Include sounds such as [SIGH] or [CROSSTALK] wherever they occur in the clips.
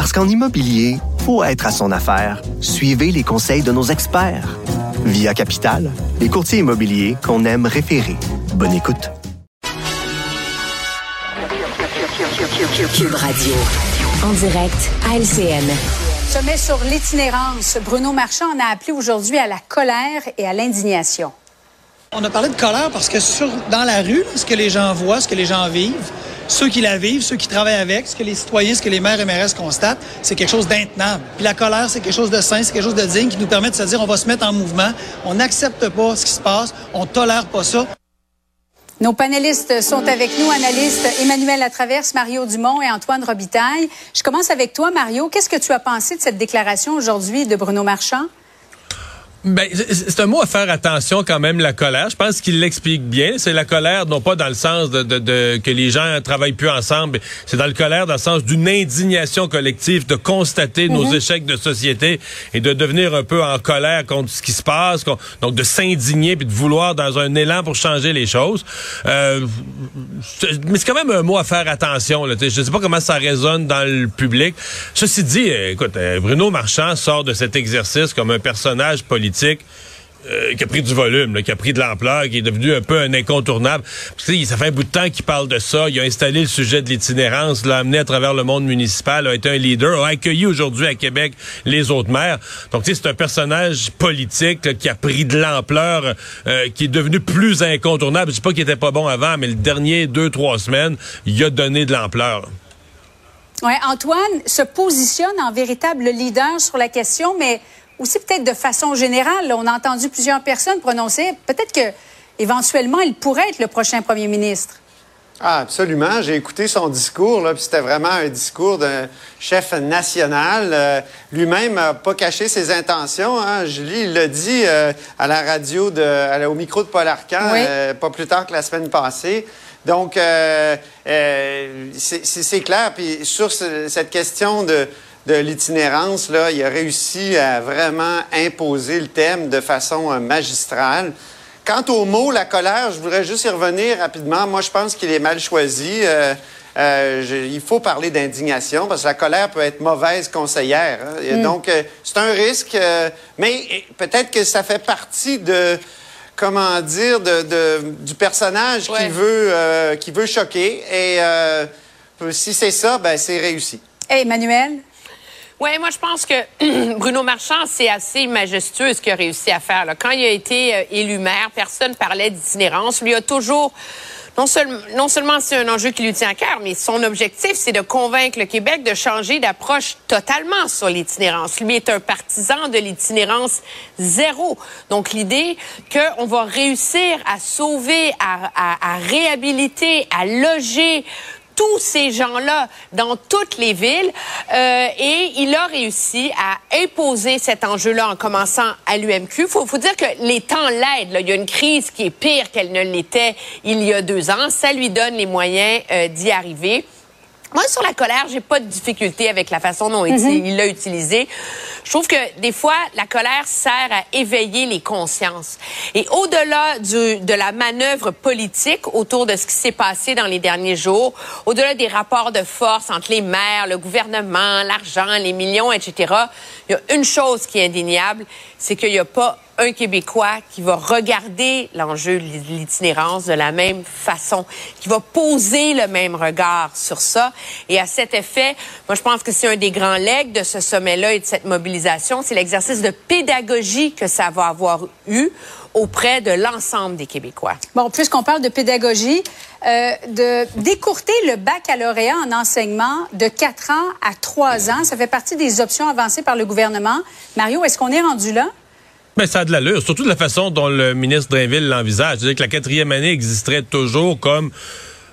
Parce qu'en immobilier, faut être à son affaire. Suivez les conseils de nos experts. Via Capital, les courtiers immobiliers qu'on aime référer. Bonne écoute. Cube Radio. En direct à LCN. Sommet sur l'itinérance. Bruno Marchand en a appelé aujourd'hui à la colère et à l'indignation. On a parlé de colère parce que sur, dans la rue, ce que les gens voient, ce que les gens vivent, ceux qui la vivent, ceux qui travaillent avec, ce que les citoyens, ce que les maires et maires constatent, c'est quelque chose d'intenable. Puis la colère, c'est quelque chose de sain, c'est quelque chose de digne qui nous permet de se dire on va se mettre en mouvement, on n'accepte pas ce qui se passe, on tolère pas ça. Nos panélistes sont avec nous, analystes Emmanuel Latraverse, Mario Dumont et Antoine Robitaille. Je commence avec toi, Mario. Qu'est-ce que tu as pensé de cette déclaration aujourd'hui de Bruno Marchand? Ben, c'est un mot à faire attention quand même, la colère. Je pense qu'il l'explique bien. C'est la colère, non pas dans le sens de, de, de que les gens travaillent plus ensemble. C'est dans le colère, dans le sens d'une indignation collective, de constater nos mhm. échecs de société et de devenir un peu en colère contre ce qui se passe. Donc, de s'indigner puis de vouloir dans un élan pour changer les choses. Euh, mais c'est quand même un mot à faire attention. Là. Je sais pas comment ça résonne dans le public. Ceci dit, écoute, euh, Bruno Marchand sort de cet exercice comme un personnage politique euh, qui a pris du volume, qui a pris de l'ampleur, qui est devenu un peu un incontournable. ça fait un bout de temps qu'il parle de ça. Il a installé le sujet de l'itinérance, l'a amené à travers le monde municipal, a été un leader, a accueilli aujourd'hui à Québec les autres maires. Donc, c'est un personnage politique qui a pris de l'ampleur, euh, qui est devenu plus incontournable. Je sais pas qu'il était pas bon avant, mais le dernier deux, trois semaines, il a donné de l'ampleur. Ouais, Antoine se positionne en véritable leader sur la question, mais aussi peut-être de façon générale, on a entendu plusieurs personnes prononcer, peut-être que éventuellement, il pourrait être le prochain premier ministre. Ah, absolument. J'ai écouté son discours, là, puis c'était vraiment un discours d'un chef national. Euh, lui-même n'a pas caché ses intentions. Hein. Julie, il l'a dit euh, à la radio, de, au micro de Paul Arcan, euh, pas plus tard que la semaine passée. Donc, c'est clair. Puis sur cette question de de l'itinérance, là, il a réussi à vraiment imposer le thème de façon euh, magistrale. Quant au mot la colère, je voudrais juste y revenir rapidement. Moi, je pense qu'il est mal choisi. Euh, euh, il faut parler d'indignation parce que la colère peut être mauvaise conseillère. Hein. Mm. Donc, c'est un risque, mais peut-être que ça fait partie de, comment dire, de, du personnage qui, veut, qui veut choquer. Et si c'est ça, ben, c'est réussi. Hey, Emmanuel? Oui, moi, je pense que [CLEARS THROAT] Bruno Marchand, c'est assez majestueux ce qu'il a réussi à faire. Quand il a été euh, élu maire, personne parlait d'itinérance. Lui a toujours non, non, seulement c'est un enjeu qui lui tient à cœur, mais son objectif, c'est de convaincre le Québec de changer d'approche totalement sur l'itinérance. Lui est un partisan de l'itinérance zéro. Donc l'idée qu'on va réussir à sauver, à, à réhabiliter, à loger tous ces gens-là dans toutes les villes euh, et il a réussi à imposer cet enjeu-là en commençant à l'UMQ. Faut, faut dire que les temps l'aident. Il y a une crise qui est pire qu'elle ne l'était il y a deux ans. Ça lui donne les moyens euh, d'y arriver. Moi, sur la colère, j'ai pas de difficulté avec la façon dont mhm. il l'a utilisé. Je trouve que des fois, la colère sert à éveiller les consciences. Et au-delà de la manœuvre politique autour de ce qui s'est passé dans les derniers jours, au-delà des rapports de force entre les maires, le gouvernement, l'argent, les millions, etc., il y a une chose qui est indéniable, c'est qu'il n'y a pas un Québécois qui va regarder l'enjeu de l'itinérance de la même façon, qui va poser le même regard sur ça. Et à cet effet, moi, je pense que c'est un des grands legs de ce sommet-là et de cette mobilisation, c'est l'exercice de pédagogie que ça va avoir eu auprès de l'ensemble des Québécois. Bon, puisqu'on parle de pédagogie, euh, de décourter le baccalauréat en enseignement de 4 ans à 3 ans, ça fait partie des options avancées par le gouvernement. Mario, est-ce qu'on est rendu là? Mais ça a de l'allure, surtout de la façon dont le ministre Drainville l'envisage. C'est-à-dire que la quatrième année existerait toujours comme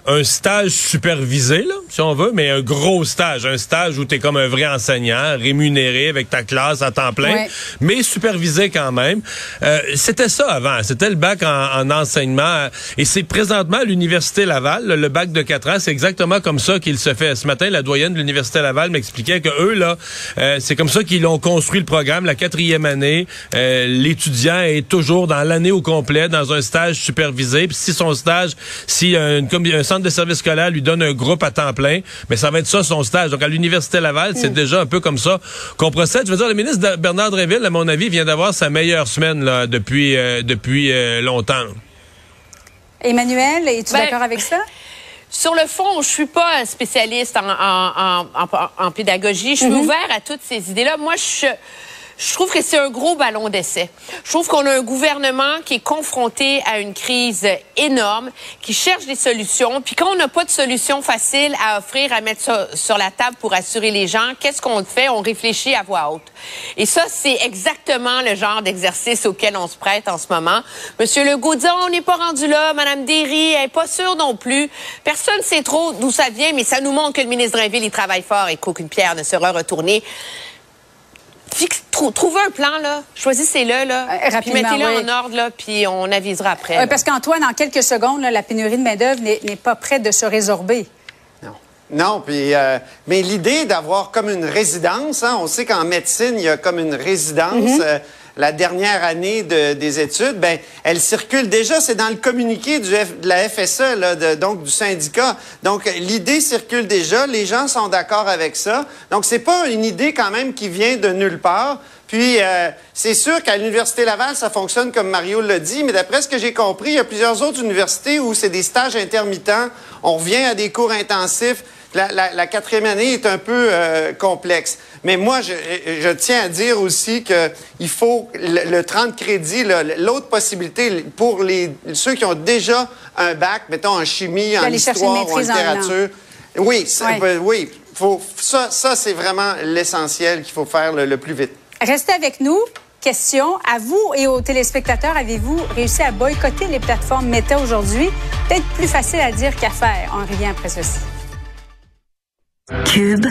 un stage supervisé, là, si on veut, mais un gros stage, un stage où tu es comme un vrai enseignant, rémunéré avec ta classe à temps plein, mais supervisé quand même. Euh, c'était ça avant, c'était le bac en, enseignement, et c'est présentement à l'Université Laval, le bac de 4 ans, c'est exactement comme ça qu'il se fait. Ce matin, la doyenne de l'Université Laval m'expliquait que eux, là, euh, c'est comme ça qu'ils ont construit le programme, la quatrième année, euh, l'étudiant est toujours dans l'année au complet, dans un stage supervisé, puis si son stage, si un, un centre de service scolaire lui donne un groupe à temps plein, mais ça va être ça son stage. Donc à l'université Laval, c'est mm. déjà un peu comme ça qu'on procède. Je veux dire, le ministre Bernard Dréville, à mon avis, vient d'avoir sa meilleure semaine là, depuis euh, depuis euh, longtemps. Emmanuel, es-tu ben, d'accord avec ça? [LAUGHS] Sur le fond, je suis pas spécialiste en, en, en, en pédagogie. Je suis mm-hmm. ouvert à toutes ces idées-là. Moi, je je trouve que c'est un gros ballon d'essai. Je trouve qu'on a un gouvernement qui est confronté à une crise énorme, qui cherche des solutions. Puis quand on n'a pas de solution facile à offrir, à mettre sur, la table pour assurer les gens, qu'est-ce qu'on fait? On réfléchit à voix haute. Et ça, c'est exactement le genre d'exercice auquel on se prête en ce moment. Monsieur Legault dit, on n'est pas rendu là. Madame Derry, elle n'est pas sûre non plus. Personne ne sait trop d'où ça vient, mais ça nous montre que le ministre Drainville, il travaille fort et qu'aucune pierre ne sera retournée trouvez un plan, là. Choisissez-le, là. Euh, puis mettez-le en ordre, là, puis on avisera après. parce qu'Antoine, en quelques secondes, la pénurie de main-d'œuvre n'est pas prête de se résorber. Non. Non, puis euh, mais l'idée d'avoir comme une résidence, hein, on sait qu'en médecine il y a comme une résidence. Mm-hmm. Euh, la dernière année de, des études, ben, elle circule déjà. C'est dans le communiqué de la FSE, donc du syndicat. Donc, l'idée circule déjà. Les gens sont d'accord avec ça. Donc, c'est pas une idée quand même qui vient de nulle part. Puis, euh, c'est sûr qu'à l'Université Laval, ça fonctionne comme Mario l'a dit, mais d'après ce que j'ai compris, il y a plusieurs autres universités où c'est des stages intermittents. On revient à des cours intensifs. La, la, la quatrième année est un peu euh, complexe. Mais moi, je, je, tiens à dire aussi qu'il faut le, 30 crédits, l'autre possibilité pour les, ceux qui ont déjà un bac, mettons en chimie, en histoire ou en littérature. oui, oui. Faut, ça, ça c'est vraiment l'essentiel qu'il faut faire le plus vite. Restez avec nous. Question à vous et aux téléspectateurs. Avez-vous réussi à boycotter les plateformes Meta aujourd'hui? Peut-être plus facile à dire qu'à faire. On revient après ceci. Cube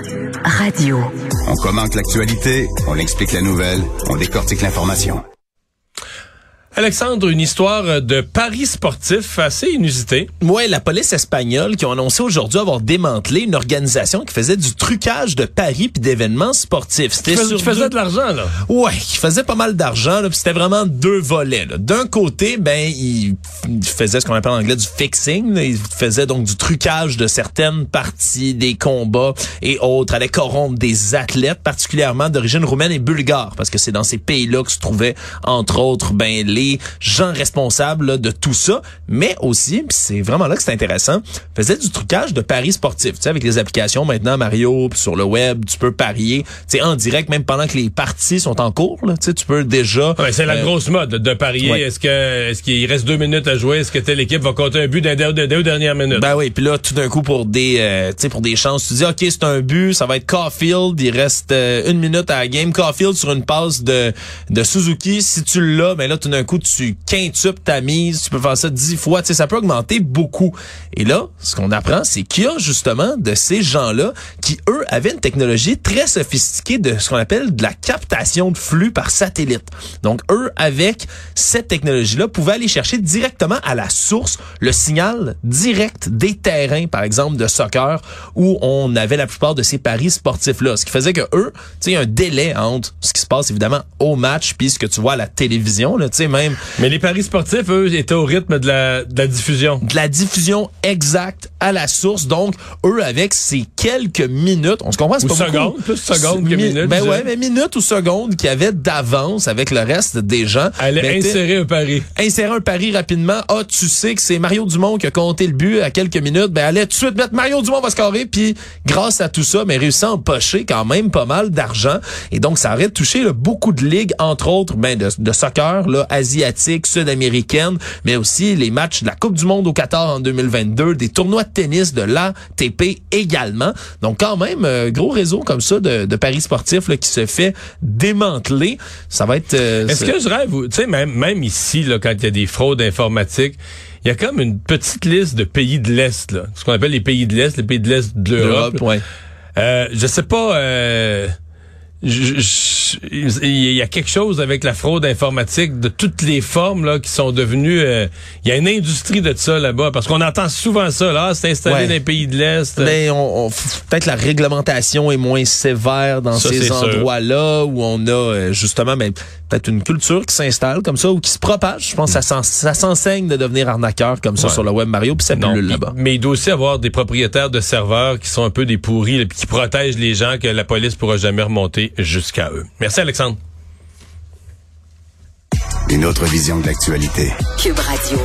Radio. On commente l'actualité, on explique la nouvelle, on décortique l'information. Alexandre, une histoire de paris sportif assez inusité. Ouais, la police espagnole qui ont annoncé aujourd'hui avoir démantelé une organisation qui faisait du trucage de paris puis d'événements sportifs. C'était qui, faisait de l'argent là. Ouais, qui faisait pas mal d'argent là, c'était vraiment deux volets. D'un côté, ben il faisait ce qu'on appelle en anglais du fixing, il faisait donc du trucage de certaines parties des combats et autres, allait corrompre des athlètes particulièrement d'origine roumaine et bulgare parce que c'est dans ces pays-là que se trouvaient entre autres ben les gens responsables de tout ça, mais aussi, c'est vraiment là que c'est intéressant, faisait du trucage de paris sportifs. Tu sais, avec les applications maintenant, Mario, sur le web, tu peux parier, tu sais, en direct, même pendant que les parties sont en cours, là, tu sais, tu peux déjà... Ouais, c'est la euh, grosse mode de parier. Est-ce que est-ce qu'il reste deux minutes à jouer? Est-ce que telle équipe va compter un but d'un deux dernières minutes? Ben oui, puis là, tout d'un coup, pour des, euh, tu sais, pour des chances, tu dis, OK, c'est un but, ça va être Caulfield, il reste euh, une minute à la game. Caulfield sur une passe de, de Suzuki, si tu l'as, ben là, tout d'un coup, tu quintuples ta mise, tu peux faire ça dix fois, tu sais, ça peut augmenter beaucoup. Et là, ce qu'on apprend, c'est qu'il y a justement de ces gens-là qui, eux, avaient une technologie très sophistiquée de ce qu'on appelle de la captation de flux par satellite. Donc, eux, avec cette technologie-là, pouvaient aller chercher directement à la source le signal direct des terrains, par exemple, de soccer, où on avait la plupart de ces paris sportifs-là. Ce qui faisait que eux, tu sais, un délai entre ce qui se passe, évidemment, au match, puis ce que tu vois à la télévision, là, tu sais, même mais les paris sportifs, eux, étaient au rythme de la, de la diffusion. De la diffusion exacte à la source. Donc, eux, avec ces quelques minutes, on se comprend, c'est pas secondes, plus secondes que minutes. Ben ouais, mais minutes ou secondes qui avaient d'avance avec le reste des gens. Allez ben, insérer un pari. Insérer un pari rapidement. Ah, tu sais que c'est Mario Dumont qui a compté le but à quelques minutes. Ben, allez tout de suite mettre Mario Dumont va scorer. Puis, grâce à tout ça, mais réussi à empocher quand même pas mal d'argent. Et donc, ça aurait touché beaucoup de ligues, entre autres, ben, de, de soccer, là, asiatiques, sud-américaines, mais aussi les matchs de la Coupe du Monde au Qatar en 2022, des tournois de tennis de l'ATP également. Donc quand même, euh, gros réseau comme ça de, de paris sportifs là, qui se fait démanteler. Ça va être... Euh, Est-ce que je rêve, tu sais, même, même ici, là, quand il y a des fraudes informatiques, il y a comme une petite liste de pays de l'Est, là. Ce qu'on appelle les pays de l'Est, les pays de l'Est de l'Europe. ouais. Euh, je sais pas. Euh, je- je- il y a quelque chose avec la fraude informatique de toutes les formes là qui sont devenues. euh, il y a une industrie de ça là-bas parce qu'on entend souvent ça là. Ah, c'est installé Ouais. dans les pays de l'Est. Mais on, on- peut-être la réglementation est moins sévère dans Ça, ces endroits-là où on a euh, justement ben, peut-être une culture qui s'installe comme ça ou qui se propage. Je pense que ça s'en- ça s'enseigne de devenir arnaqueur comme ça Ouais. sur le web Mario puis ça pullule là-bas. mais il doit aussi avoir des propriétaires de serveurs qui sont un peu des pourris, là, puis qui protègent les gens que la police pourra jamais remonter jusqu'à eux. Merci Alexandre. Une autre vision de l'actualité. Cube Radio.